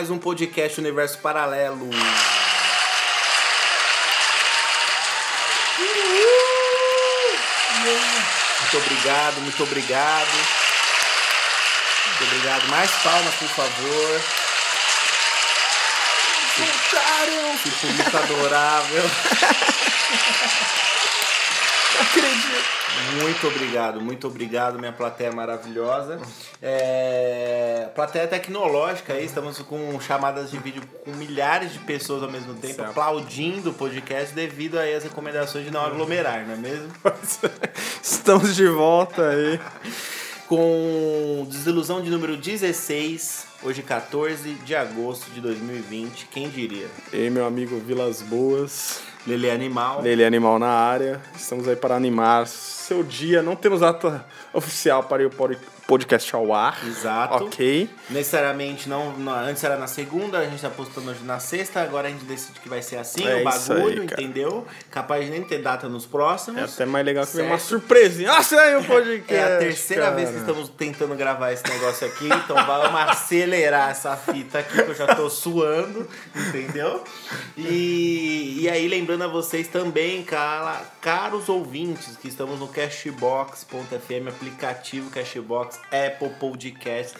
mais um podcast Universo Paralelo. Muito obrigado, muito obrigado. Muito obrigado. Mais palmas, por favor. Que público adorável. Acredito. Muito obrigado, muito obrigado, minha plateia maravilhosa. É... Plateia tecnológica aí, estamos com chamadas de vídeo com milhares de pessoas ao mesmo tempo, Certo. aplaudindo o podcast devido aí às recomendações de não aglomerar, não é mesmo? Estamos de volta aí. Com desilusão de número 16, hoje 14 de agosto de 2020, quem diria? E meu amigo Vilas Boas, Lele Animal. Lele Animal na área. Estamos aí para animar seu dia. Não temos data oficial para o podcast ao ar. Exato. Ok. Necessariamente não, não- Antes era na segunda, a gente tá postando hoje na sexta, agora a gente decide que vai ser assim, É o isso bagulho, aí, entendeu? Capaz de nem ter data nos próximos. É até mais legal que vem uma surpresinha. Nossa, aí o podcast. É a terceira cara. vez que estamos tentando gravar esse negócio aqui, então vamos acelerar essa fita aqui que eu já tô suando, entendeu? E, e aí, lembrando a vocês também, cara, caros ouvintes, que estamos no Cashbox.fm, aplicativo Cashbox, Apple Podcast,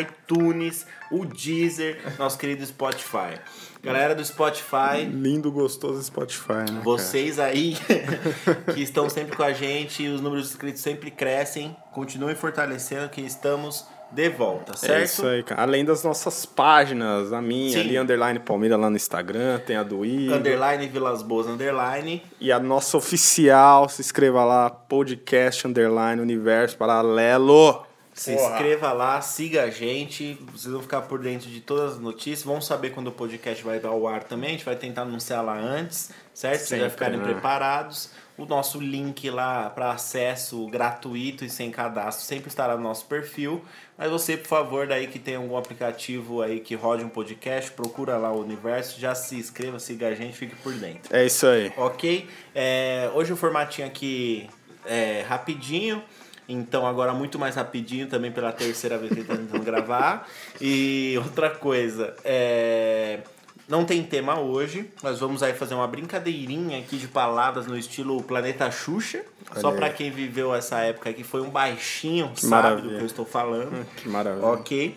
iTunes, o Deezer, nosso querido Spotify. Galera do Spotify, Lindo, gostoso Spotify, né? cara? vocês aí que estão sempre com a gente, os números de inscritos sempre crescem. Continuem fortalecendo que estamos de volta, certo? É isso aí, cara. Além das nossas páginas, a minha Sim. ali, Underline Palmeira lá no Instagram, tem a do Igor. Underline Vilas Boas, underline. E a nossa oficial, se inscreva lá, podcast Underline Universo Paralelo. Se Porra. inscreva lá, siga a gente. Vocês vão ficar por dentro de todas as notícias. Vão saber quando o podcast vai ao ar também. A gente vai tentar anunciar lá antes, certo? Vocês já Sempre, ficarem né? preparados. O nosso link lá para acesso gratuito e sem cadastro sempre estará no nosso perfil. Mas você, por favor, daí que tem algum aplicativo aí que rode um podcast, procura lá o universo, já se inscreva, siga a gente, fique por dentro. É isso aí. Ok? É, hoje o formatinho aqui é rapidinho. Então agora muito mais rapidinho também pela terceira vez que tentando gravar. E outra coisa, é, não tem tema hoje. Nós vamos aí fazer uma brincadeirinha aqui de palavras no estilo Planeta Xuxa. Só Olha aí. pra quem viveu essa época que foi um baixinho, sabe maravilha. do que eu estou falando. Que maravilha. Ok.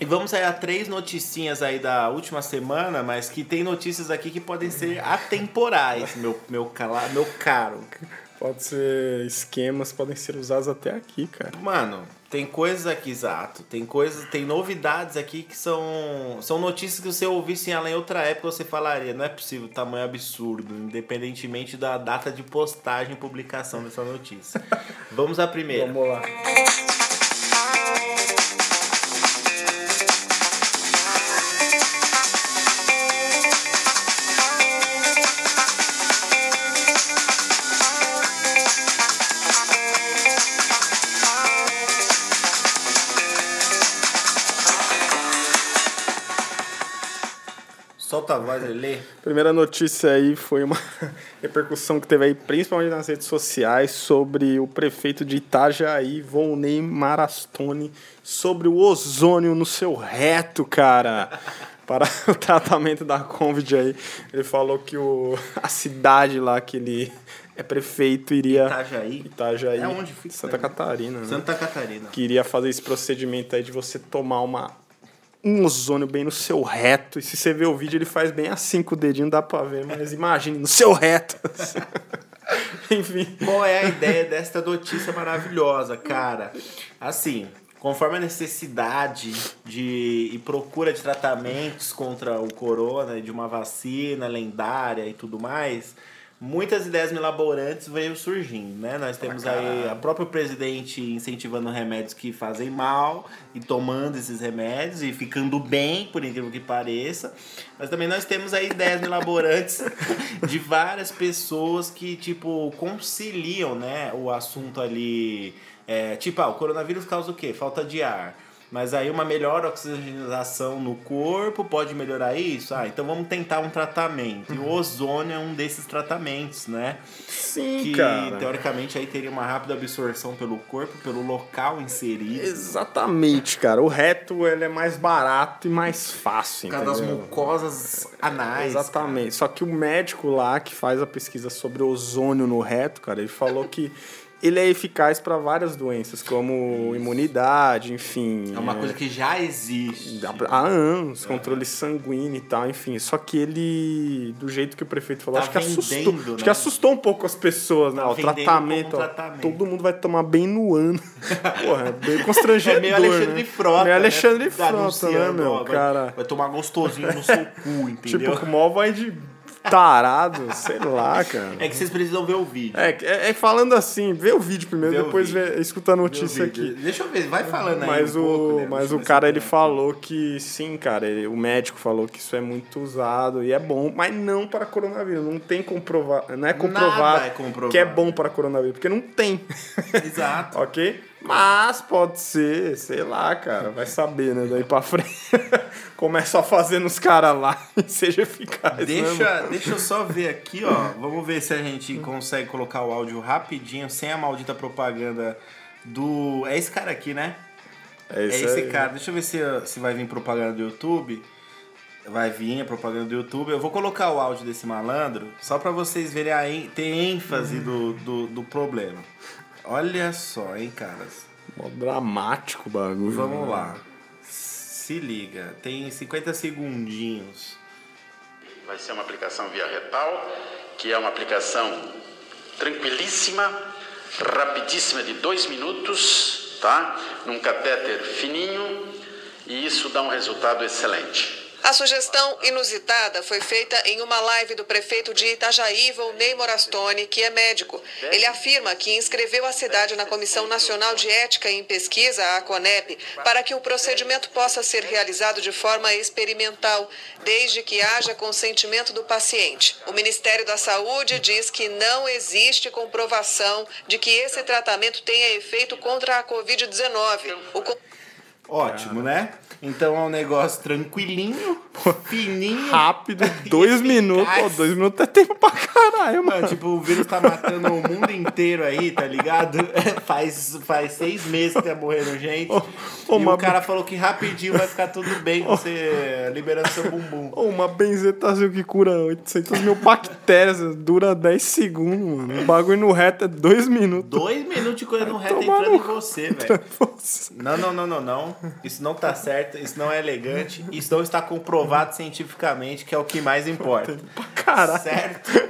E vamos aí a três noticinhas aí da última semana, mas que tem notícias aqui que podem ser atemporais, meu, meu, cala, meu caro. Pode ser esquemas, podem ser usados até aqui, cara. Mano, tem coisas aqui, exato. Tem coisas, tem novidades aqui que são, são notícias que você ouvisse ela em outra época, você falaria, não é possível, tamanho absurdo, independentemente da data de postagem e publicação dessa notícia. Vamos à primeira. Vamos lá. Solta a voz lê. Primeira notícia aí foi uma repercussão que teve aí, principalmente nas redes sociais, sobre o prefeito de Itajaí, Volney Marastone, sobre o ozônio no seu reto, cara. Para o tratamento da Covid aí. Ele falou que o, a cidade lá que ele é prefeito iria. Itajaí. Itajaí. É onde fica Santa aí? Catarina, né? Santa Catarina. que iria fazer esse procedimento aí de você tomar uma um ozônio bem no seu reto. E se você ver o vídeo, ele faz bem assim com o dedinho, dá pra ver, mas imagine, no seu reto. Enfim. Qual é a ideia desta notícia maravilhosa, cara? Assim, conforme a necessidade de e procura de tratamentos contra o corona, de uma vacina lendária e tudo mais, muitas ideias milaborantes veio surgindo, né? Nós temos aí a próprio presidente incentivando remédios que fazem mal e tomando esses remédios e ficando bem, por incrível que pareça. Mas também nós temos aí ideias milaborantes de várias pessoas que, tipo, conciliam, né, o assunto ali. é, tipo, ah, o coronavírus causa o quê? Falta de ar. Mas aí uma melhor oxigenação no corpo pode melhorar isso? Ah, então vamos tentar um tratamento. E o ozônio é um desses tratamentos, né? Sim, que cara. teoricamente aí teria uma rápida absorção pelo corpo, pelo local inserido. Exatamente, cara. O reto ele é mais barato e mais fácil, Por causa das mucosas anais. Exatamente. Só que o médico lá que faz a pesquisa sobre ozônio no reto, cara, ele falou que ele é eficaz para várias doenças, como imunidade, enfim. É uma coisa que já existe. Há anos, controle sanguíneo e tal, enfim. Só que ele, do jeito que o prefeito falou, Tá acho que assustou. vendendo, Acho né? que assustou um pouco as pessoas, né? Tá o vendendo tratamento, ó, tratamento. todo mundo vai tomar bem no ano. Porra, é bem constrangedor. É meio Alexandre né? Frota. Meio Alexandre né? Frota, né, meu? ó, vai- cara. Vai tomar gostosinho no seu cu, entendeu? Tipo, com mó vai de tarado, sei lá, cara. É que vocês precisam ver o vídeo. É, é, é falando assim, vê o vídeo primeiro, Vê depois vídeo. vê, escuta a notícia aqui. Deixa eu ver, vai falando aí. Mas um o, pouco, né? mas o cara ele falou que sim, cara, ele- o médico falou que isso é muito usado e é bom, mas não para coronavírus. Não tem comprovado, não é comprovado, é comprovado. que é bom para coronavírus, porque não tem. Exato. ok? Mas pode ser, sei lá, cara, vai saber, né? Daí pra frente. Começa a fazer nos caras lá e seja eficaz. né? Deixa, deixa eu só ver aqui, ó. Vamos ver se a gente consegue colocar o áudio rapidinho, sem a maldita propaganda do. É esse cara aqui, né? É É isso esse aí. cara. Deixa eu ver se, se vai vir propaganda do YouTube. Vai vir a propaganda do YouTube. Eu vou colocar o áudio desse malandro só pra vocês verem a en- ter ênfase do, do, do problema. Olha só, hein, caras. Mó dramático o bagulho. Vamos né? lá. Se liga. Tem 50 segundinhos. Vai ser uma aplicação via retal, que é uma aplicação tranquilíssima, rapidíssima, de dois minutos, tá? Num catéter fininho, e isso dá um resultado excelente. A sugestão inusitada foi feita em uma live do prefeito de Itajaí, Volney Morastone, que é médico. Ele afirma que inscreveu a cidade na Comissão Nacional de Ética em Pesquisa, a CONEP, para que o procedimento possa ser realizado de forma experimental, desde que haja consentimento do paciente. O Ministério da Saúde diz que não existe comprovação de que esse tratamento tenha efeito contra a Covid-19. O Ótimo, né? Então é um negócio tranquilinho, fininho. Rápido, dois minutos. Pô, dois minutos é tempo pra caralho, mano. Mano, tipo, o vírus tá matando o mundo inteiro aí, tá ligado? faz, faz seis meses que tá morrendo gente. ô, e uma- o cara falou que rapidinho vai ficar tudo bem com você liberando seu bumbum. Ô, uma benzetazil que cura 800 mil bactérias, dura 10 segundos, mano. O bagulho no reto é 2 minutos. Dois minutos de coisa no reto entrando no em você, velho. Não, não, não, não, não. Isso não tá certo, isso não é elegante, isso não está comprovado cientificamente, que é o que mais importa. caralho. Certo?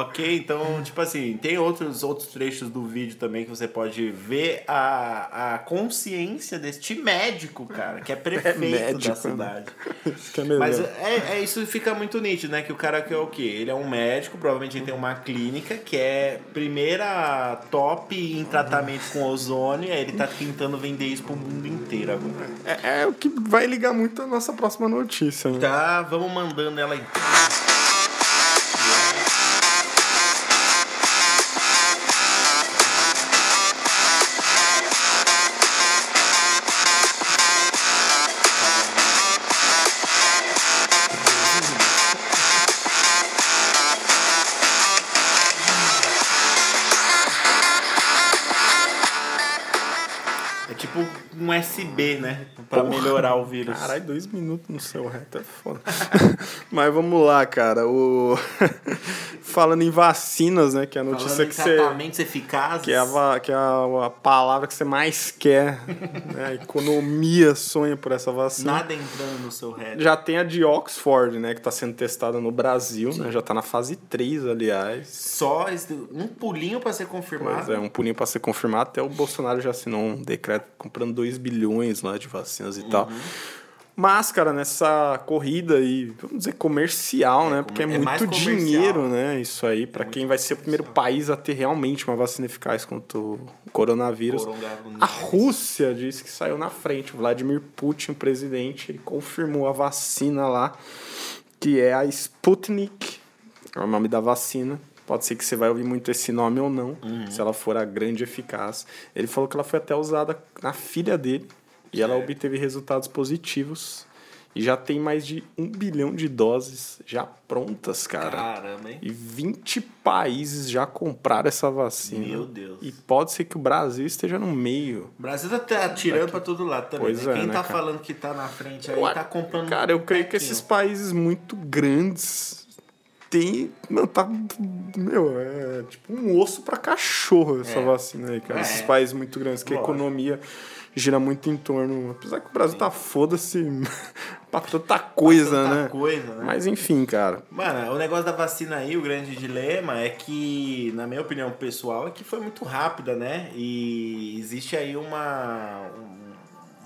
Ok, então, tipo assim, tem outros, outros trechos do vídeo também que você pode ver a, a consciência deste médico, cara, que é prefeito médico, da né? cidade. Isso que é melhor. Mas é, é, isso fica muito nítido, né? Que o cara que é o quê? Ele é um médico, provavelmente ele tem uma clínica que é primeira top em tratamento com ozônio, e aí ele tá tentando vender isso pro mundo inteiro agora. É, é o que vai ligar muito a nossa próxima notícia, né? Tá, vamos mandando ela então. USB, né? Pra Porra. melhorar o vírus. Caralho, dois minutos no seu reto é foda. Mas vamos lá, cara. O... Falando em vacinas, né? Que é a notícia Falando que você. tratamentos eficazes. Que é, a, que é a, a palavra que você mais quer. Né? A economia sonha por essa vacina. Nada entrando no seu reto. Já tem a de Oxford, né? Que tá sendo testada no Brasil, né? Já tá na fase 3, aliás. Só um pulinho pra ser confirmado. Pois é, um pulinho pra ser confirmado. Até o Bolsonaro já assinou um decreto comprando 2 bilhões lá de vacinas e tal. Mas, cara, nessa corrida aí, vamos dizer, comercial, né? Porque é, é muito dinheiro, né? Isso aí, pra quem vai ser o primeiro país a ter realmente uma vacina eficaz contra o coronavírus. Coronavírus. A Rússia disse que saiu na frente. O Vladimir Putin, presidente, ele confirmou a vacina lá, que é a Sputnik, é o nome da vacina. Pode ser que você vai ouvir muito esse nome ou não, Uhum. se ela for a grande eficaz. Ele falou que ela foi até usada na filha dele. E ela obteve resultados positivos e já tem mais de um bilhão de doses já prontas, cara. Caramba, hein? E 20 países já compraram essa vacina. Meu Deus. E pode ser que o Brasil esteja no meio. O Brasil tá atirando pra todo lado também. Pois né? é, Quem né, tá cara? falando que tá na frente aí Eu tá comprando. Cara, eu um creio que esses países muito grandes têm. Não, tá. Meu, é tipo um osso pra cachorro essa É. vacina aí, cara. É. Esses países muito grandes, que a Lógico. economia gira muito em torno. Apesar que o Brasil tá foda-se pra tanta coisa, Tanta né? coisa, né? Mas enfim, cara. Mano, o negócio da vacina aí, o grande dilema é que, na minha opinião pessoal, é que foi muito rápida, né? E existe aí uma, um-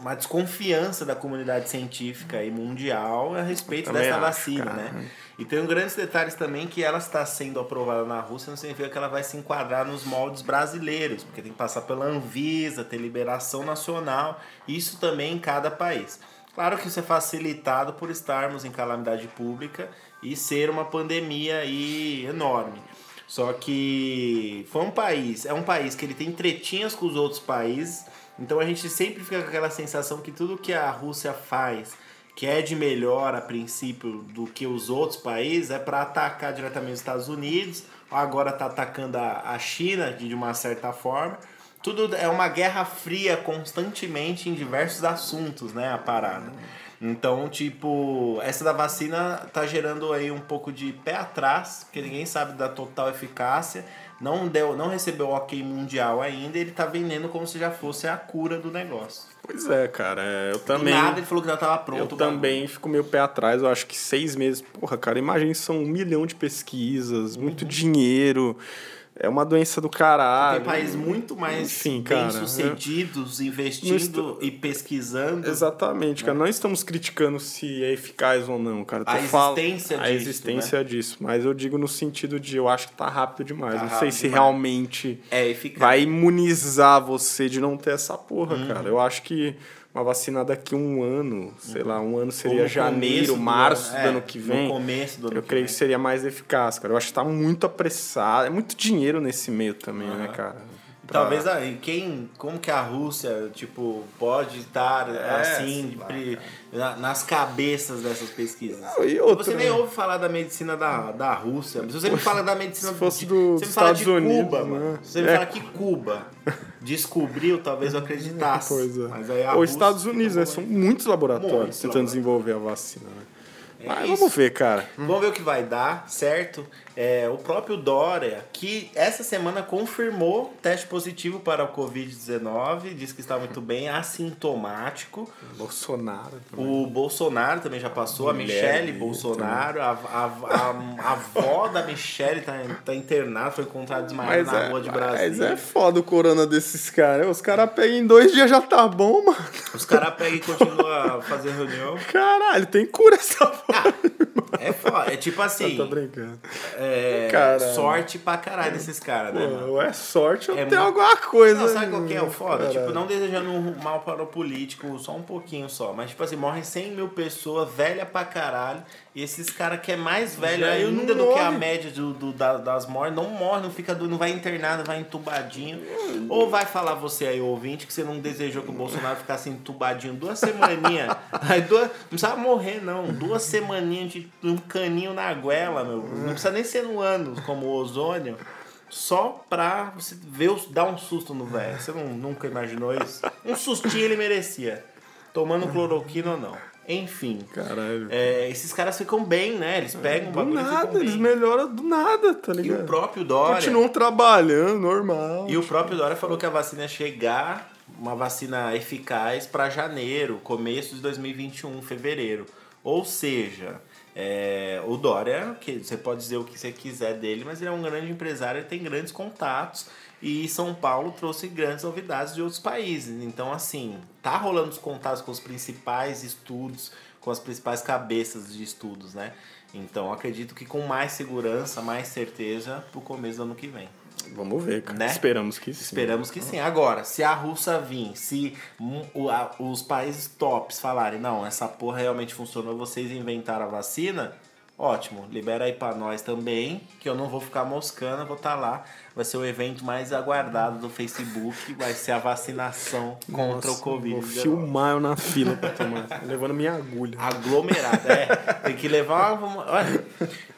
uma desconfiança da comunidade científica e mundial a respeito dessa acho, vacina, cara. né? E tem um grandes detalhes também que ela está sendo aprovada na Rússia, não significa que ela vai se enquadrar nos moldes brasileiros, porque tem que passar pela Anvisa, ter liberação nacional, isso também em cada país. Claro que isso é facilitado por estarmos em calamidade pública e ser uma pandemia aí enorme. Só que foi um país, é um país que ele tem tretinhas com os outros países, então a gente sempre fica com aquela sensação que tudo que a Rússia faz, que é de melhor a princípio do que os outros países, é para atacar diretamente os Estados Unidos, agora tá atacando a, a China de de uma certa forma. Tudo é uma guerra fria constantemente em diversos assuntos, né, a parada. Então, tipo, essa da vacina tá gerando aí um pouco de pé atrás, porque ninguém sabe da total eficácia. Não deu, não recebeu o ok mundial ainda, e ele tá vendendo como se já fosse a cura do negócio. Pois é, cara. é, Eu Do também. nada ele falou que já tava pronto. Eu bagulho. também fico meio pé atrás, eu acho que seis meses. Porra, cara, imagina, são um milhão de pesquisas, muito dinheiro. É uma doença do caralho. Tem países muito mais Enfim, cara, bem-sucedidos investindo e pesquisando. Exatamente, cara. Não estamos criticando se é eficaz ou não, cara. A existência A disso, existência disso. Mas eu digo no sentido de eu acho que tá rápido demais. Tá não sei rápido se demais. realmente É eficaz. vai imunizar você de não ter essa porra, Uhum. cara. Eu acho que uma vacina daqui a um ano, sei lá, um ano seria no janeiro, do março do ano, ano, é, que no vem. começo do ano eu que creio vem. que seria mais eficaz, cara. Eu acho que tá muito apressado. É muito dinheiro nesse meio também, né, cara? Pra- Talvez aí, quem, como que a Rússia, tipo, pode estar É, assim, lá, pri- na- nas cabeças dessas pesquisas? Não, e outra, você nem né? ouve falar da medicina da, da Rússia. Se você me fala da medicina Se fosse de- dos você me fala de Estados Unidos, Cuba, né? mano. Se você me É. fala que Cuba descobriu, talvez eu acreditasse. Pois é. Mas aí a Os Rússia Estados Unidos, né? São muitos laboratórios Muitos tentando laboratórios. desenvolver a vacina, né? É Mas isso. vamos ver, cara. Vamos ver o que vai dar, certo? É, o próprio Dória, que essa semana confirmou teste positivo para o Covid-19, diz que está muito bem, assintomático. Bolsonaro também. O Bolsonaro também já passou, a Michele dele Bolsonaro, a, a, a, a avó da Michele tá, tá internada, foi encontrada desmaiada Mas na é, rua de mas Brasília. é foda o corona desses caras. Os caras pegam em dois dias já tá bom, mano. Os caras pegam e continuam a fazer reunião. Caralho, tem cura essa porra. É foda, é tipo assim, Tá brincando. é, Caralho. sorte pra caralho desses caras, né, mano? Ou é sorte ou É tem muito- alguma coisa. Não, sabe qual que é o foda? Caralho. Tipo, não desejando um mal para o político, só um pouquinho só. Mas, tipo assim, morrem 100 mil pessoas, velha pra caralho. E esses caras que é mais velho Velho ainda não do que a média do, do- da- das mortes, não morre, não fica do- não vai internado, vai entubadinho. Ou vai falar você aí, ouvinte, que você não desejou que o Bolsonaro ficasse entubadinho duas semaninhas. aí duas, não precisava morrer, não. Duas semaninhas de um caninho na goela, meu. Não precisa nem ser no ano, como o ozônio. Só pra você ver, dar um susto no velho. Você não, nunca imaginou isso? Um sustinho ele merecia. Tomando cloroquina ou não. Enfim. Caralho. É, esses caras ficam bem, né? Eles pegam o do e nada, eles melhoram do nada, tá E ligado? o próprio Dória. Continuam trabalhando, normal. E o próprio Dória falou que a vacina ia chegar, uma vacina eficaz, para janeiro, começo de 2021, fevereiro. Ou seja, é, o Dória, que você pode dizer o que você quiser dele, mas ele é um grande empresário, ele tem grandes contatos. E São Paulo trouxe grandes novidades de outros países. Então, assim, tá rolando os contatos com os principais estudos, com as principais cabeças de estudos, né? Então, acredito que com mais segurança, mais certeza, pro começo do ano que vem. Vamos ver, cara. Né? Esperamos que sim. Esperamos que sim. Agora, se a Rússia vir, se o- a- os países tops falarem, não, essa porra realmente funcionou, vocês inventaram a vacina, ótimo, libera aí pra nós também, que eu não vou ficar moscando, vou estar lá vai ser o evento mais aguardado do Facebook, vai ser a vacinação contra Nossa, o Covid. Vou filmar eu na fila pra tomar. levando minha agulha. Aglomerado, é. Tem que levar uma. Olha,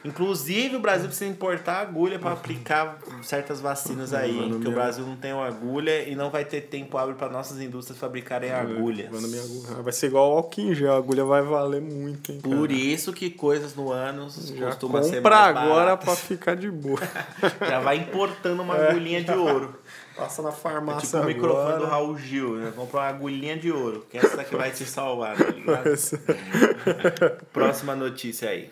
inclusive o Brasil precisa importar agulha para aplicar certas vacinas aí. Levando Porque o minha- Brasil não tem agulha e não vai ter tempo hábil para nossas indústrias fabricarem agulhas. Levando minha agulha. Vai ser igual ao em gel. A agulha vai valer muito, hein, cara. Por isso que coisas no ânus Já costuma ser compra mais agora pra ficar de boa. Já vai importando uma agulhinha de ouro. Passa na É farmácia tipo o microfone do Raul Gil, né? Comprou uma agulhinha de ouro. Que essa que vai te salvar, tá ligado? Próxima notícia aí.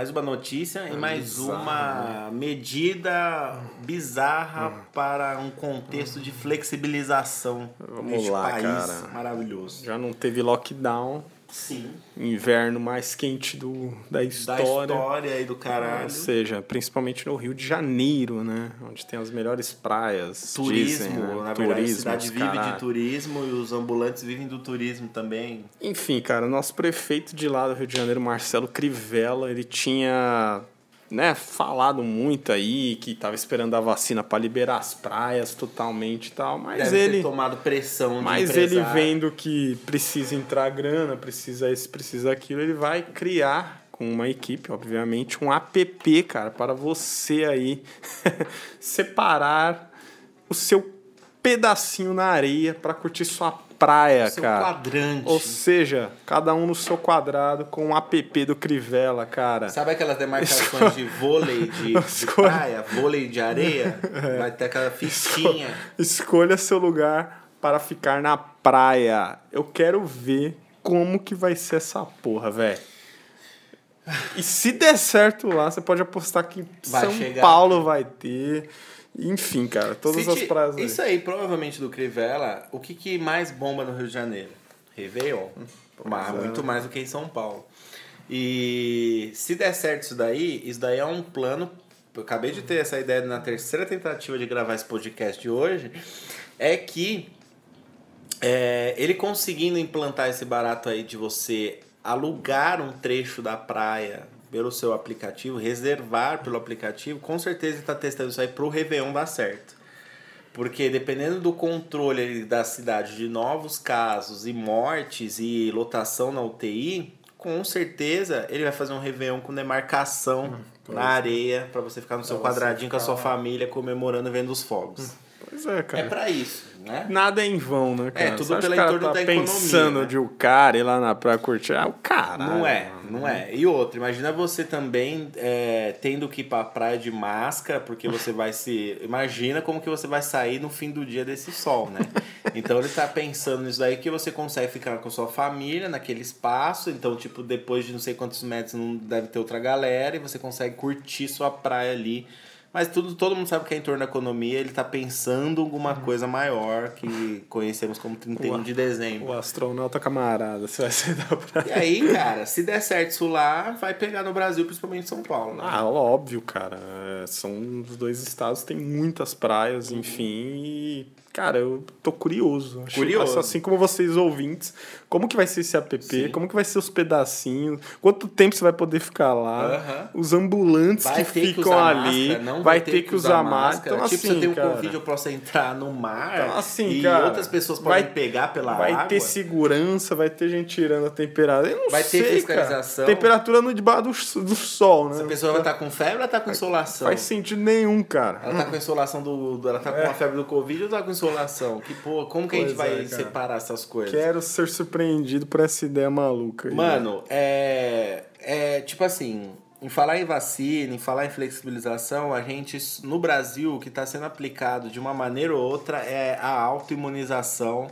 Mais uma notícia e mais bizarro, uma medida bizarra para um contexto de flexibilização Vamos neste lá, país cara. maravilhoso. Já não teve lockdown. Sim. Inverno mais quente do, da Da história. história e do caralho. Ou seja, principalmente no Rio de Janeiro, né? Onde tem as melhores praias. Turismo, dizem, né? na verdade, a Turismo, cidade vive caralho. de turismo e os ambulantes vivem do turismo também. Enfim, cara, o nosso prefeito de lá do Rio de Janeiro, Marcelo Crivella, ele tinha né, falado muito aí que tava esperando a vacina para liberar as praias totalmente e tal, mas Deve ele ter tomado pressão mas ele vendo que precisa entrar grana, precisa isso, precisa aquilo, ele vai criar com uma equipe, obviamente, um app, cara, para você aí separar o seu pedacinho na areia para curtir sua praia, Seu cara. quadrante. Ou seja, cada um no seu quadrado com um app do Crivella, cara. Sabe aquelas demarcações de vôlei de, de praia, vôlei de areia? Vai ter aquela fichinha. Escolha seu lugar para ficar na praia. Eu quero ver como que vai ser essa porra, velho. E se der certo lá, você pode apostar que Vai São chegar. Paulo vai ter. Enfim, cara, todas Se as praias aí. Isso aí, provavelmente do Crivella, o que, que mais bomba no Rio de Janeiro? Réveillon. Mas é. muito mais do que em São Paulo. E se der certo isso daí, isso daí é um plano. Eu acabei de ter essa ideia na terceira tentativa de gravar esse podcast de hoje. É que é, ele conseguindo implantar esse barato aí de você alugar um trecho da praia pelo seu aplicativo, reservar pelo aplicativo, com certeza ele está testando isso aí pro Réveillon dar certo. Porque dependendo do controle da cidade de novos casos e mortes e lotação na UTI, com certeza ele vai fazer um Réveillon com demarcação na areia para você ficar no seu quadradinho com a sua ficar- família comemorando e vendo os fogos. Pois é, cara. É para isso, né? Nada é em vão, né, cara? tudo Você acha pelo cara entorno tá da economia, pensando né? de o cara ir lá na praia curtir. Ah, o cara. Não é, não é. E outra, imagina você também é, tendo que ir pra praia de máscara, porque você vai se. Imagina como que você vai sair no fim do dia desse sol, né? Então ele tá pensando nisso daí que você consegue ficar com sua família naquele espaço. Então, tipo, depois de não sei quantos metros não deve ter outra galera e você consegue curtir sua praia ali. Mas tudo, todo mundo sabe que é em torno da economia, ele tá pensando alguma coisa maior que conhecemos como 31 de dezembro. O astronauta camarada, você vai sair da praia. E aí, cara, se der certo isso lá, vai pegar no Brasil, principalmente em São Paulo. Né? Ah, óbvio, cara. É, são os dois estados, tem muitas praias, enfim. E, cara, eu tô curioso. Curioso. Assim como vocês ouvintes, como que vai ser esse app? Sim. Como que vai ser os pedacinhos? Quanto tempo você vai poder ficar lá? Os ambulantes Vai que ter que ficam usar ali. máscara, não vai ter que usar máscara. Então, tipo, assim, você tem um cara, convite, eu posso entrar no mar Então, assim, e cara, outras pessoas podem vai- pegar pela Vai água. ter segurança, vai ter gente tirando a temperatura. Eu não Vai ter sei, fiscalização. Cara. Temperatura no debaixo do, do sol, né? Essa pessoa vai estar com febre ou tá com insolação? Faz sentido nenhum, cara. Ela tá com insolação do, Ela tá com a febre do Covid ou tá com insolação? Que porra, como que a gente Pois é, vai cara. separar essas coisas? Quero ser surpreendido por essa ideia maluca. aí. Mano, é, é tipo assim, em falar em vacina, em falar em flexibilização, a gente, no Brasil, o que está sendo aplicado de uma maneira ou outra é a autoimunização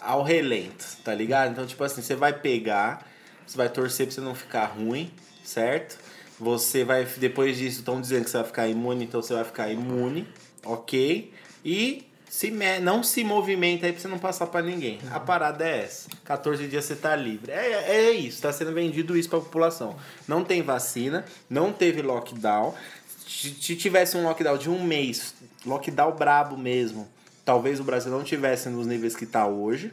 ao relento, tá ligado? Então, tipo assim, você vai pegar, você vai torcer pra você não ficar ruim, certo? Você vai, depois disso, estão dizendo que você vai ficar imune, então você vai ficar imune, ok? E se me, não se movimenta aí pra você não passar pra ninguém. A parada é essa. 14 dias você tá livre. É, é isso, tá sendo vendido isso pra população. Não tem vacina, não teve lockdown. Se se tivesse um lockdown de um mês, lockdown brabo mesmo, talvez o Brasil não tivesse nos níveis que tá hoje.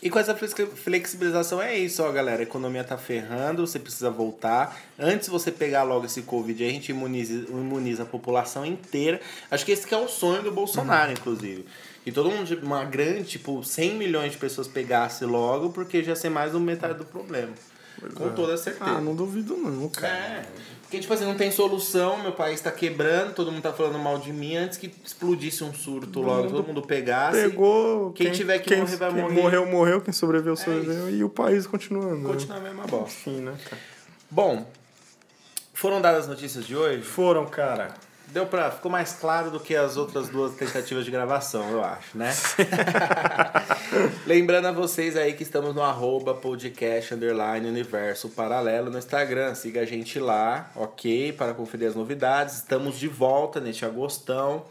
E com essa flexi- flexibilização é isso, ó, galera. A economia tá ferrando, você precisa voltar. Antes você pegar logo esse Covid, a gente imuniza, imuniza a população inteira. Acho que esse que é o sonho do Bolsonaro, inclusive. Que todo mundo, uma grande, tipo, 100 milhões de pessoas pegasse logo, porque já ia ser mais do metade do problema. com toda certeza. Ah, não duvido não, cara. É. Porque, tipo assim, não tem solução, meu país tá quebrando, todo mundo tá falando mal de mim. Antes que explodisse um surto logo, todo mundo pegasse. Pegou. Quem tiver que quem, morrer, vai quem morrer. É morreu, morreu. Quem sobreviveu, sobreviveu. E o país continuando. Continua a mesma bosta. Enfim, né, cara? Bom, foram dadas as notícias de hoje. Foram, cara. Deu pra. Ficou mais claro do que as outras duas tentativas de gravação, eu acho, né? Lembrando a vocês aí que estamos no arroba podcast underline universo paralelo no Instagram. Siga a gente lá, ok? Para conferir as novidades. Estamos de volta neste agostão.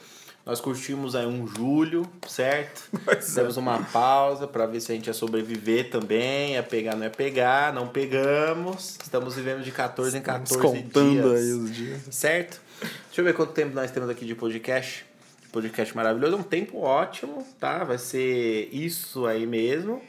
Nós curtimos aí um julho, certo? Pois é. Demos uma pausa para ver se a gente ia sobreviver também. É pegar, não é pegar. Não pegamos. Estamos vivendo de 14 em 14 Descontando dias. aí os dias. Certo? Deixa eu ver quanto tempo nós temos aqui de podcast. Podcast maravilhoso. É um tempo ótimo, tá? Vai ser isso aí mesmo.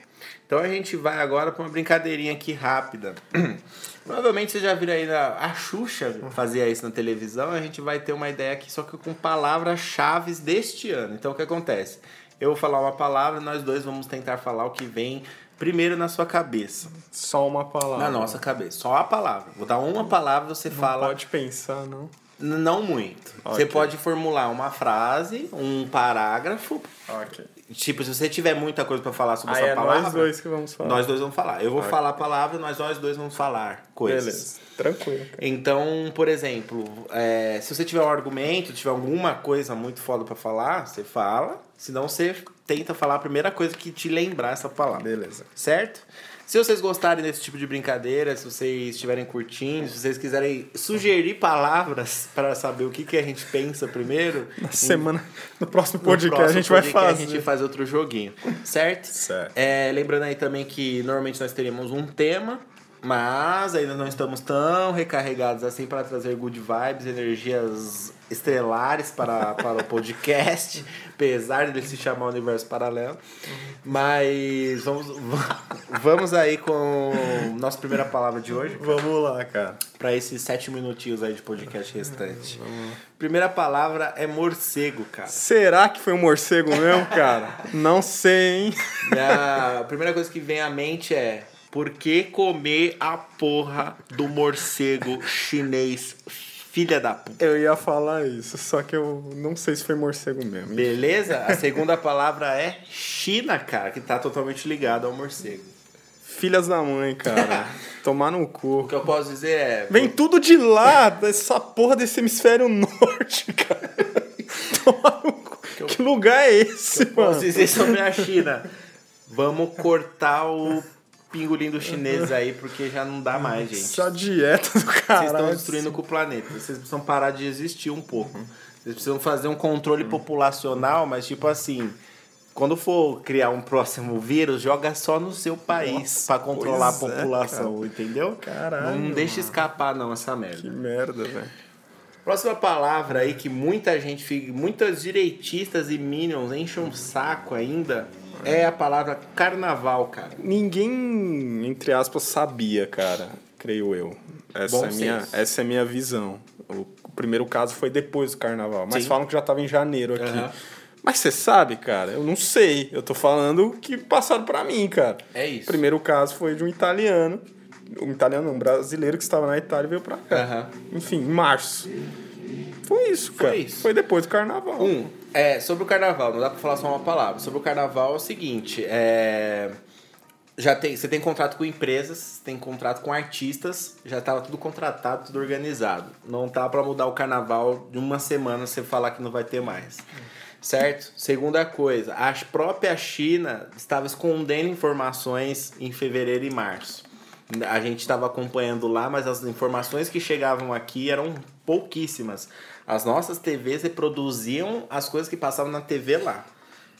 Então a gente vai agora para uma brincadeirinha aqui rápida. Provavelmente vocês já viram aí na, a Xuxa fazia isso na televisão. A gente vai ter uma ideia aqui, só que com palavras-chave deste ano. Então o que acontece? Eu vou falar uma palavra, nós dois vamos tentar falar o que vem primeiro na sua cabeça. Só uma palavra. Na nossa cabeça. Só a palavra. Vou dar uma palavra, você Não fala. pode pensar, não. Não muito. Você Ok. pode formular uma frase, um parágrafo. Ok. Tipo, se você tiver muita coisa pra falar sobre Aí essa é palavra, nós dois que vamos falar. nós dois vamos falar. Eu vou Ok. falar a palavra, nós nós dois vamos falar coisas. Beleza. Tranquilo. cara. Então, por exemplo, é, se você tiver um argumento, tiver alguma coisa muito foda pra falar, você fala. Senão você tenta falar a primeira coisa que te lembrar essa palavra. Beleza. Certo? Se vocês gostarem desse tipo de brincadeira, se vocês estiverem curtindo, se vocês quiserem sugerir palavras para saber o que, que a gente pensa primeiro, Na semana, no próximo no podcast próximo a gente vai fazer. A gente faz outro joguinho, certo? Certo. É, lembrando aí também que normalmente nós teríamos um tema, mas ainda não estamos tão recarregados assim para trazer good vibes, energias estrelares para, para o podcast, apesar de ele se chamar Universo Paralelo. Mas vamos, vamos aí com nossa primeira palavra de hoje Vamos lá, cara. para esses sete minutinhos aí de podcast restante. Primeira palavra é morcego, cara. Será que foi um morcego mesmo, cara? Não sei, hein? A primeira coisa que vem à mente é por que comer a porra do morcego chinês, filha da puta? Eu ia falar isso, só que eu não sei se foi morcego mesmo. Beleza? A segunda palavra é China, cara, que tá totalmente ligado ao morcego. Filhas da mãe, cara. Tomar no O cu. que eu posso dizer é. Vem tudo de lá, dessa porra desse hemisfério norte, cara. Tomar no cu. Que lugar é esse, Posso mano? dizer sobre a China. Vamos cortar o pingolim do chinês aí, porque já não dá mais, gente. Essa dieta do Vocês cara. estão destruindo com o planeta. Vocês precisam parar de existir um pouco. Vocês precisam fazer um controle populacional, mas tipo assim, quando for criar um próximo vírus, joga só no seu país pra controlar a é, população, entendeu? Caralho, Não deixa mano. escapar não essa Que merda. merda, velho. Próxima palavra aí que muita gente fica, muitas direitistas e minions enchem um saco ainda é a palavra carnaval, cara. Ninguém, entre aspas, sabia, cara, creio eu. Essa, Bom é, minha, essa é minha visão. O, primeiro caso foi depois do carnaval, mas Sim. falam que já tava em janeiro aqui. Aham. Mas você sabe, cara, eu não sei. Eu tô falando o que passaram pra mim, cara. É isso. O primeiro caso foi de um italiano. Um italiano, não, um brasileiro que estava na Itália e veio pra cá. Aham. Enfim, em março. Foi isso, Foi cara. isso. Foi depois do carnaval. Um, é, sobre o carnaval, não dá pra falar só uma palavra. Sobre o carnaval é o seguinte, é. Já tem, você tem contrato com empresas, tem contrato com artistas, já tava tudo contratado, tudo organizado. Não tá pra mudar o carnaval de uma semana você falar que não vai ter mais. Certo? Segunda coisa, a própria China estava escondendo informações em fevereiro e março. A gente estava acompanhando lá, mas as informações que chegavam aqui eram pouquíssimas. As nossas TVs reproduziam as coisas que passavam na TV lá.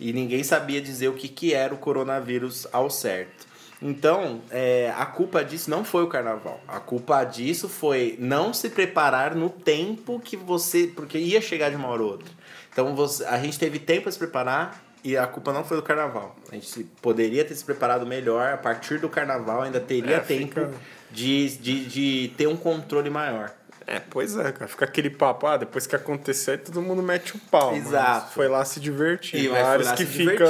E ninguém sabia dizer o que, que era o coronavírus ao certo. Então, é, a culpa disso não foi o carnaval. A culpa disso foi não se preparar no tempo que você. Porque ia chegar de uma hora ou outra. Então, você, a gente teve tempo para se preparar e a culpa não foi do carnaval. A gente poderia ter se preparado melhor. A partir do carnaval ainda teria É, tempo fica- de, de, de ter um controle maior. É, pois é, cara. Fica aquele papo, ah, depois que acontecer, todo mundo mete o pau. Exato. Foi lá se divertir. E Vários que fica.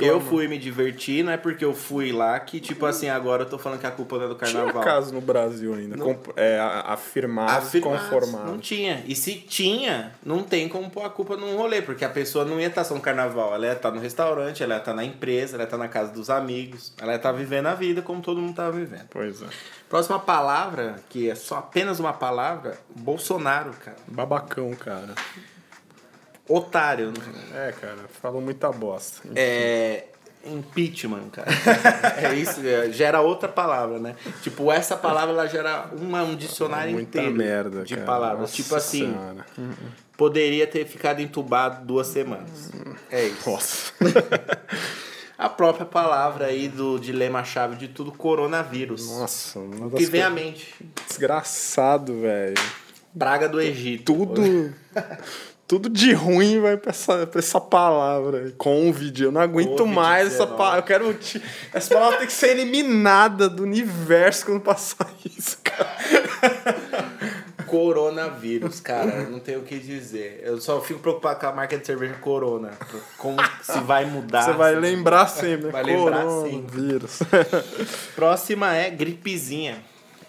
Eu fui me divertir, não é porque eu fui lá que, tipo assim, agora eu tô falando que a culpa não é do Tinha carnaval. caso no Brasil ainda. comp- é, a- afirmados, Afirmados, conformados. Não tinha. E se tinha, não tem como pôr a culpa num rolê, porque a pessoa não ia estar só no carnaval. Ela ia estar no restaurante, ela ia estar na empresa, ela ia estar na casa dos amigos, ela ia estar vivendo a vida como todo mundo tava vivendo. Pois é. Próxima palavra, que é só apenas uma palavra, Bolsonaro, cara. Babacão, cara. Otário. né? É, cara, falou muita bosta. É. Impeachment, cara. é isso, é, gera outra palavra, né? Tipo, essa palavra ela gera uma, um dicionário Muita inteiro merda, de cara. palavras. Nossa tipo assim, Senhora. poderia ter ficado entubado duas semanas. É isso. Nossa. A própria palavra aí do dilema-chave de tudo, coronavírus. Nossa, uma O das que vem à mente? Desgraçado, velho. Praga do Egito. Tudo. tudo de ruim vai pra essa, pra essa palavra. Covid. Eu não aguento Covid-19. mais essa palavra. Eu quero. ti- Essa palavra tem que ser eliminada do universo quando passar isso, cara. Coronavírus, cara, não tenho o que dizer. Eu só fico preocupado com a marca de cerveja Corona. Como se vai mudar. Você vai se- lembrar sempre? Vai lembrar Coronavírus. Próxima é gripezinha.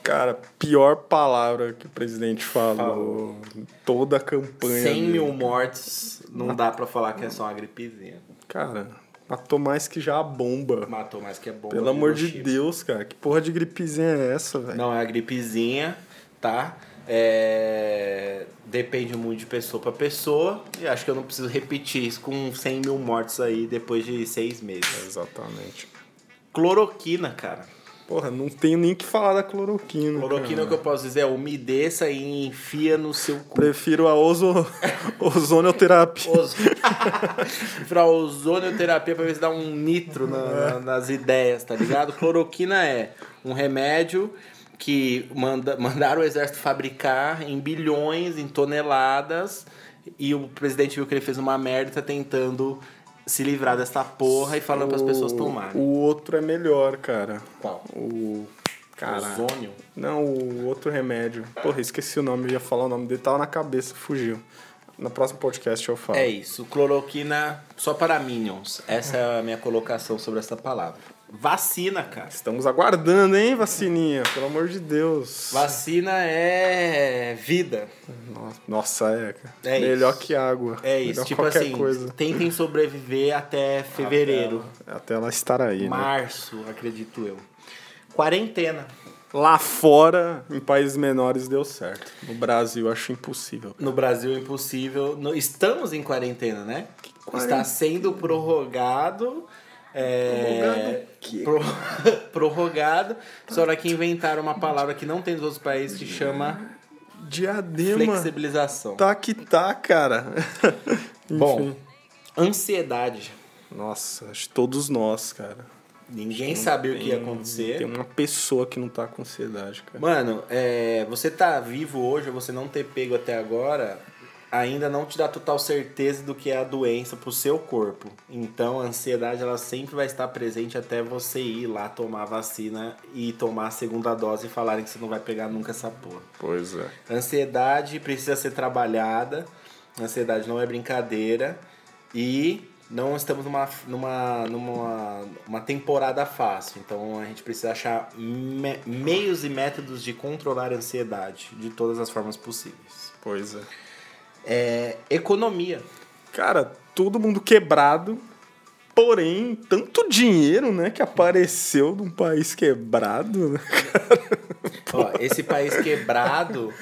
Cara, pior palavra que o presidente falou. Toda a campanha. 100 dele. mil mortes, não dá pra falar que é só uma gripezinha. Cara, matou mais que já a bomba. Matou mais que é bom. Pelo amor de Deus, cara. Que porra de gripezinha é essa, velho? Não, é a gripezinha, tá? É... Depende muito de pessoa pra pessoa. E acho que eu não preciso repetir isso com 100 mil mortes aí depois de seis meses. Exatamente. Cloroquina, cara. Porra, não tenho nem que falar da cloroquina. Cloroquina, o que eu posso dizer é umedeça e enfia no seu cu. Prefiro a ozo... ozonioterapia. Ozo... pra ozonioterapia pra ver se dá um nitro na- na- nas ideias, tá ligado? Cloroquina é um remédio que manda, mandaram o exército fabricar em bilhões, em toneladas, e o presidente viu que ele fez uma merda tá tentando se livrar dessa porra e falando pras pessoas tomarem. O outro é melhor, cara. Qual? O. Caralho. Ozônio? Não, o outro remédio. Porra, esqueci o nome, eu ia falar o nome dele, tava na cabeça, fugiu. No próximo podcast eu falo. É isso, cloroquina só para minions. Essa é a minha colocação sobre essa palavra. Vacina, cara. Estamos aguardando, hein, vacininha? Pelo amor de Deus. Vacina é vida. Nossa, é, cara. É Melhor isso. que água. É isso, Melhor tipo qualquer assim, coisa. tentem sobreviver até fevereiro, Até ela estar aí, né? março, acredito eu. Quarentena. Lá fora, em países menores, deu certo. No Brasil, acho impossível. No Brasil é impossível. No- estamos em quarentena, né? quarentena? Está sendo prorrogado. É, pro- prorrogado. Só que inventaram uma palavra que não tem nos outros países que chama Diadema. flexibilização. Tá que tá, cara. Bom, ansiedade. Nossa, acho todos nós, cara. Ninguém sabia o que ia Tem acontecer. uma pessoa que não tá com ansiedade, cara. Mano, é, você tá vivo hoje, você não ter pego até agora, ainda não te dá total certeza do que é a doença pro seu corpo. Então a ansiedade ela sempre vai estar presente até você ir lá tomar a vacina e tomar a segunda dose e falarem que você não vai pegar nunca essa porra. Pois é. Ansiedade precisa ser trabalhada, ansiedade não é brincadeira e não estamos numa, numa, numa uma temporada fácil, então a gente precisa achar me- meios e métodos de controlar a ansiedade de todas as formas possíveis. Pois é. É, economia. Cara, todo mundo quebrado. Porém, tanto dinheiro, né, que apareceu de um país quebrado, né? Ó, esse país quebrado,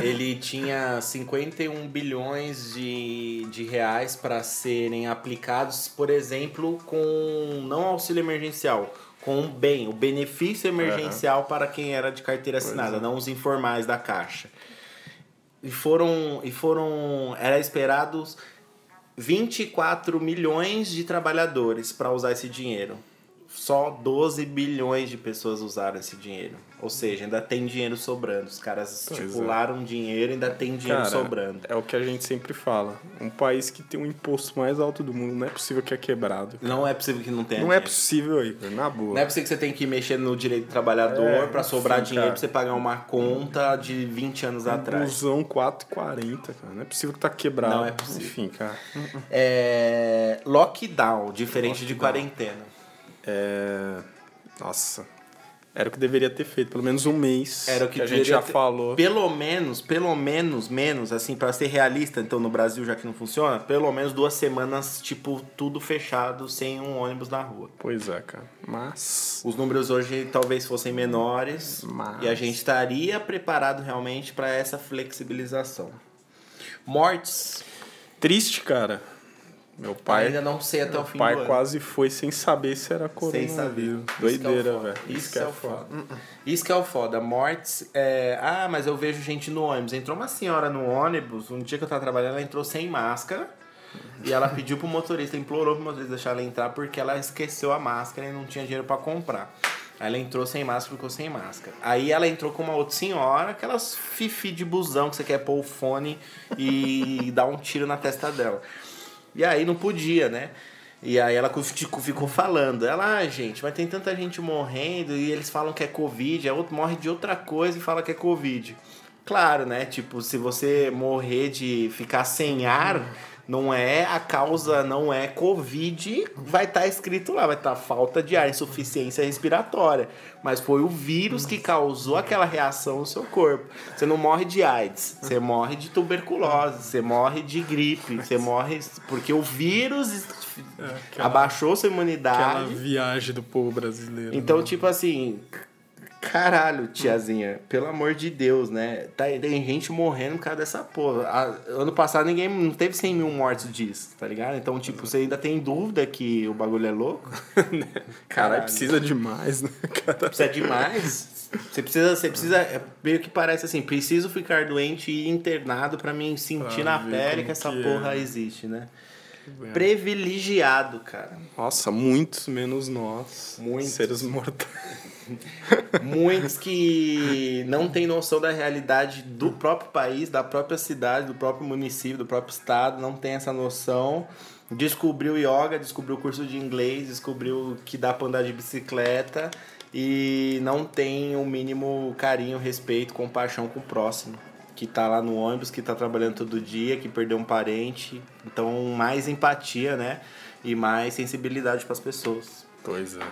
ele tinha 51 bilhões de, de reais para serem aplicados, por exemplo, com não auxílio emergencial, com o bem, o benefício emergencial para quem era de carteira assinada, não os informais da Caixa. E foram, e foram era esperados 24 milhões de trabalhadores para usar esse dinheiro. Só 12 bilhões de pessoas usaram esse dinheiro. Ou seja, ainda tem dinheiro sobrando. Os caras Pois é. estipularam dinheiro e ainda tem dinheiro Cara, sobrando. É o que a gente sempre fala. Um país que tem o imposto mais alto do mundo, não é possível que é quebrado. Não é possível que não tenha Não é dinheiro. possível aí, na boa. Não é possível que você tem que mexer no direito do trabalhador É, pra sobrar dinheiro pra você pagar uma conta de 20 anos atrás. Busão 4,40, cara. Não é possível que tá quebrado. Não é possível. Enfim, cara. É... Lockdown, diferente de quarentena. É. Nossa. Era o que deveria ter feito, pelo menos um mês. Era o que, a gente já ter- falou. Pelo menos, pelo menos, menos, assim, pra ser realista, então no Brasil, já que não funciona, pelo menos duas semanas, tipo, tudo fechado, sem um ônibus na rua. Pois é, cara. Mas. Os números hoje talvez fossem menores Mas- e a gente estaria preparado realmente para essa flexibilização. Mortes, Triste, cara. Meu pai. ainda não sei até o meu fim pai do ano. quase foi sem saber se era Sem saber. coronavírus. É o Doideira, velho. Isso, que é o foda. Isso que é o foda. Mortes. é, Ah, mas eu vejo gente no ônibus. Entrou uma senhora no ônibus, um dia que eu tava trabalhando, ela entrou sem máscara. E ela pediu pro motorista, implorou pro motorista deixar ela entrar porque ela esqueceu a máscara e não tinha dinheiro pra comprar. Aí ela entrou sem máscara, ficou sem máscara. Aí ela entrou com uma outra senhora, aquelas fifi de busão que você quer pôr o fone e dar um tiro na testa dela. E aí não podia, né? E aí ela ficou falando. Ela, ah, gente, mas tem tanta gente morrendo e eles falam que é Covid, a outro morre de outra coisa e fala que é Covid. Claro, né? Tipo, se você morrer de ficar sem ar, não é a causa, não é Covid, vai estar escrito lá, vai estar falta de ar, insuficiência respiratória. Mas foi o vírus que causou aquela reação no seu corpo. Você não morre de AIDS, você morre de tuberculose, você morre de gripe, você morre porque o vírus aquela- abaixou sua Aquela imunidade. viagem do povo brasileiro. Então, né? tipo assim, caralho, tiazinha, pelo amor de Deus, né? Tá, tem gente morrendo por causa dessa porra. A- ano passado ninguém não teve 100 mil mortes disso, tá ligado? Então, tipo, você ainda tem dúvida que o bagulho é louco? Caralho, precisa demais, né, cara? Precisa demais. Você precisa, você precisa, é meio que parece assim, preciso ficar doente e internado pra mim sentir Pra na ver pele que essa que é, porra né? existe, né? Privilegiado, cara. Nossa, muitos menos nós. Muitos. Seres mortais. Muitos que não têm noção da realidade do próprio país, da própria cidade, do próprio município, do próprio estado, não tem essa noção. Descobriu yoga, descobriu curso de inglês, descobriu que dá pra andar de bicicleta e não tem o mínimo carinho, respeito, compaixão com o próximo. Que tá lá no ônibus, que tá trabalhando todo dia, que perdeu um parente. Então, mais empatia, né? E mais sensibilidade pras pessoas. Pois é.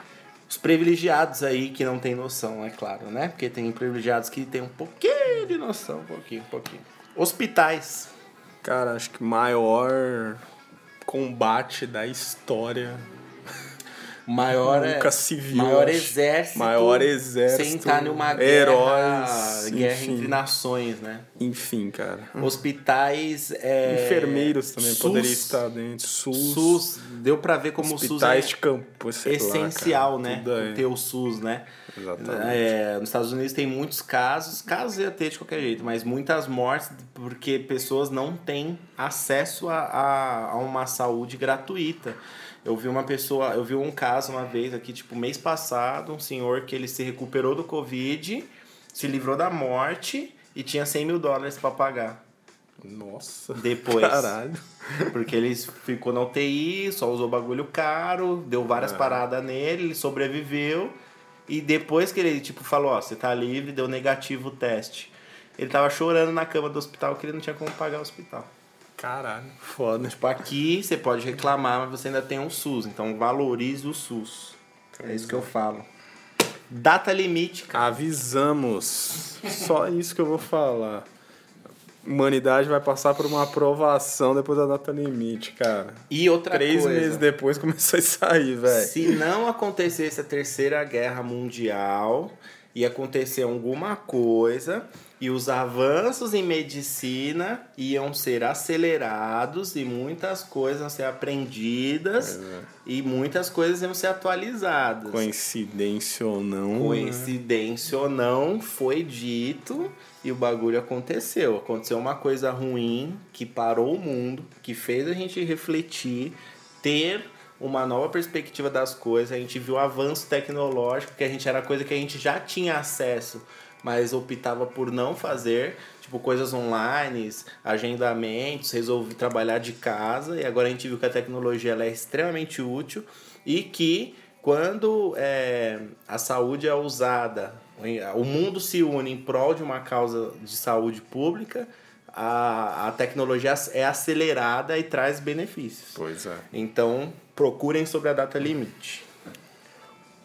Os privilegiados aí que não tem noção, é claro, né? Porque tem privilegiados que tem um pouquinho de noção, um pouquinho, um pouquinho. Hospitais. Cara, acho que maior combate da história. Maior, Nunca é, se viu, maior exército. Maior exército, Sem estar numa guerra, heróis, guerra enfim. entre nações, né? Enfim, cara. Hospitais. é, Enfermeiros também SUS, poderia estar dentro. SUS. SUS. Deu pra ver como o SUS é hospitais de campo. lá, essencial, cara. né? É. Ter o SUS, né? Exatamente. É, nos Estados Unidos tem muitos casos, casos ia ter de qualquer jeito, mas muitas mortes porque pessoas não têm acesso a, a, a uma saúde gratuita. Eu vi uma pessoa, eu vi um caso uma vez aqui, tipo, mês passado, um senhor que ele se recuperou do Covid, se livrou da morte e tinha 100 mil dólares para pagar. Nossa. Depois. Caralho. Porque ele ficou na UTI, só usou bagulho caro, deu várias É. paradas nele, ele sobreviveu. E depois que ele, tipo, falou, ó, você tá livre, deu negativo o teste. Ele tava chorando na cama do hospital que ele não tinha como pagar o hospital. Caralho. Foda. Tipo, aqui você pode reclamar, mas você ainda tem um SUS. Então valorize o SUS. É isso que eu falo. Data limite, cara. Avisamos. Só isso que eu vou falar. Humanidade vai passar por uma aprovação depois da data limite, cara. E outra Três coisa. meses depois começou a sair, velho. Se não acontecesse a terceira guerra mundial, ia acontecer alguma coisa e os avanços em medicina iam ser acelerados e muitas coisas iam ser aprendidas e muitas coisas iam ser atualizadas. Coincidência ou não. Coincidência ou não, foi dito e o bagulho aconteceu. Aconteceu uma coisa ruim que parou o mundo, que fez a gente refletir, ter uma nova perspectiva das coisas. A gente viu o avanço tecnológico, que a gente era coisa que a gente já tinha acesso, mas optava por não fazer. Tipo, coisas online, agendamentos, resolvi trabalhar de casa e agora a gente viu que a tecnologia ela é extremamente útil e que quando é, a saúde é usada, o mundo se une em prol de uma causa de saúde pública, a, a tecnologia é acelerada e traz benefícios. Pois é. Então, procurem sobre a data limite.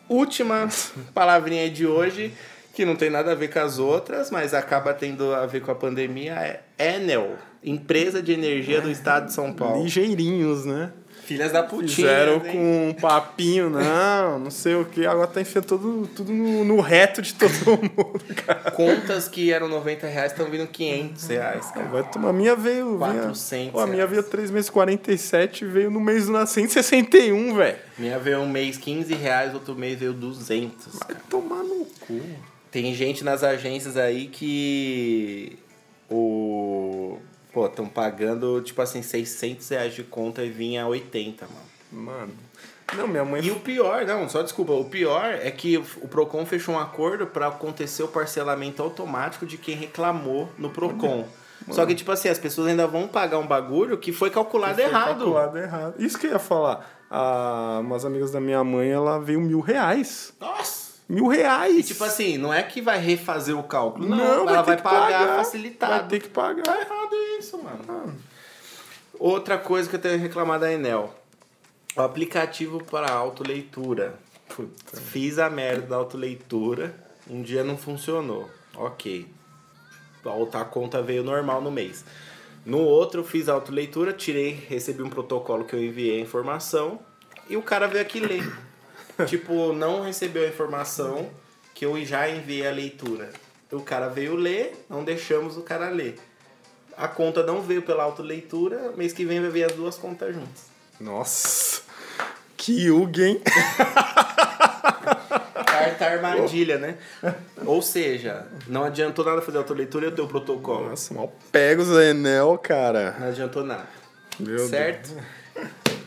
Última palavrinha de hoje, que não tem nada a ver com as outras, mas acaba tendo a ver com a pandemia, é Enel, empresa de energia do estado de São Paulo. Ligeirinhos, né? Filhas da putinha. Fizeram hein? com um papinho, não, não sei o que. Agora tá enfiando tudo, tudo no, no reto de todo mundo, cara. Contas que eram 90 reais estão vindo 500 reais, cara. Vai tomar. A minha veio. vinha- 400 Pô, a minha veio 3 meses 47 veio no mês do nascimento 161, velho. Minha veio um mês 15 reais, outro mês veio 200. Vai tomar no cu. Tem gente nas agências aí que o pô, estão pagando tipo assim 600 reais de conta e vinha 80, mano. Mano. Não, minha mãe. E o pior, não, só desculpa, o pior é que o Procon fechou um acordo para acontecer o parcelamento automático de quem reclamou no Procon. Só que tipo assim, as pessoas ainda vão pagar um bagulho que foi calculado Foi errado. calculado errado. Isso que eu ia falar. Ah, umas amigas da minha mãe, ela veio mil reais. Nossa. Mil reais. E tipo assim, não é que vai refazer o cálculo, não, Não, ela vai vai ter que pagar pagar. facilitado. Vai ter que pagar. Tá errado isso, mano. Outra coisa que eu tenho que reclamar da Enel. O aplicativo para autoleitura. Fiz a merda da autoleitura. Um dia não funcionou. Ok. A conta veio normal no mês. No outro, eu fiz a autoleitura, tirei, recebi um protocolo que eu enviei a informação. E o cara veio aqui ler. Tipo, não recebeu a informação que eu já enviei a leitura. O cara veio ler, não deixamos o cara ler. A conta não veio pela autoleitura, mês que vem vai vir as duas contas juntas. Nossa. Que Hugo, hein? Carta armadilha, né? Ou seja, não adiantou nada fazer a autoleitura e eu tenho o protocolo. Nossa, mal pegos da Enel, cara. Não adiantou nada. Meu certo?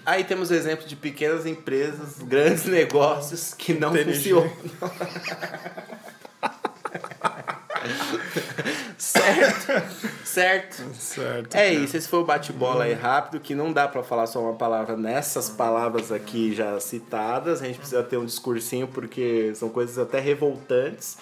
Aí temos exemplos de pequenas empresas, grandes negócios que não funcionam. certo? Certo? Certo. É isso, esse foi o bate-bola aí rápido, que não dá pra falar só uma palavra nessas palavras aqui já citadas, a gente precisa ter um discursinho porque são coisas até revoltantes,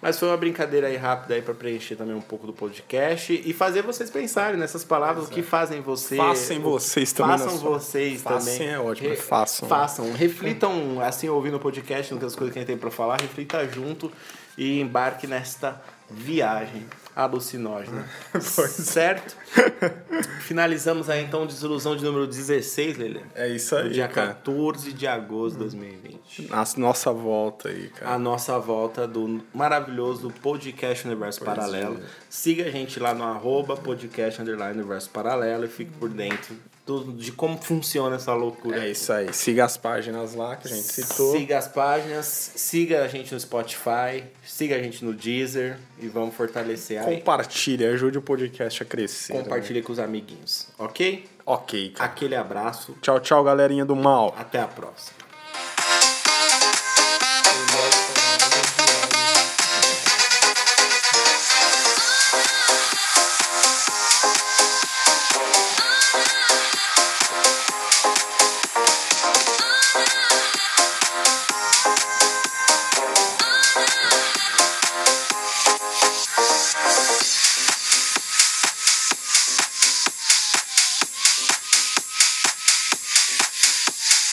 mas foi uma brincadeira aí rápida aí para preencher também um pouco do podcast e fazer vocês pensarem nessas palavras, o que fazem você... Façam vocês também Façam vocês Façam também. é ótimo, Re- façam. Façam, reflitam, assim, ouvindo o podcast, nas coisas que a gente tem pra falar, reflita junto e embarque nesta viagem alucinógena. certo? Finalizamos aí então desilusão de número 16, Lele. É isso aí, Dia cara. 14 de agosto de 2020. A nossa volta aí, cara. A nossa volta do maravilhoso podcast Universo Paralelo. Siga a gente lá no arroba podcast underline Universo Paralelo e fique por dentro de como funciona essa loucura. É isso aí. Siga as páginas lá que a gente citou. Siga as páginas, siga a gente no Spotify, siga a gente no Deezer e vamos fortalecer. Compartilhe, ajude o podcast a crescer. né? Compartilhe com os amiguinhos, ok? Ok, cara. Aquele abraço, Tchau, tchau, galerinha do mal. até a próxima.